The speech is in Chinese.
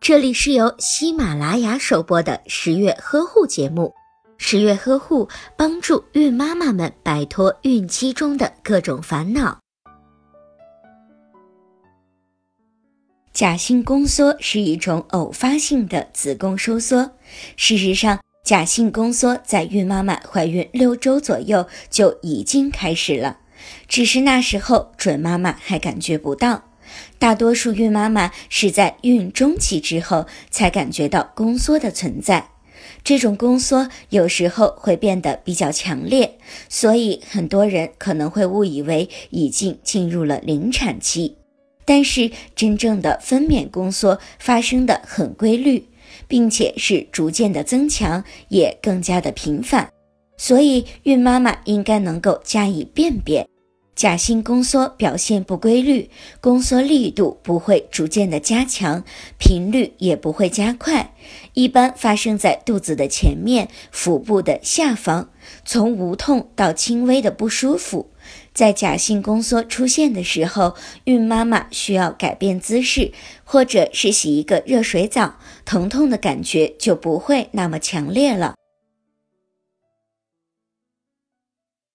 这里是由喜马拉雅首播的十月呵护节目。十月呵护帮助孕妈妈们摆脱孕期中的各种烦恼。假性宫缩是一种偶发性的子宫收缩。事实上，假性宫缩在孕妈妈怀孕六周左右就已经开始了，只是那时候准妈妈还感觉不到。大多数孕妈妈是在孕中期之后才感觉到宫缩的存在。这种宫缩有时候会变得比较强烈，所以很多人可能会误以为已经进入了临产期。但是真正的分娩宫缩发生的很规律，并且是逐渐的增强，也更加的频繁，所以孕妈妈应该能够加以辨别。假性宫缩表现不规律，宫缩力度不会逐渐的加强，频率也不会加快，一般发生在肚子的前面、腹部的下方，从无痛到轻微的不舒服。在假性宫缩出现的时候，孕妈妈需要改变姿势，或者是洗一个热水澡，疼痛的感觉就不会那么强烈了。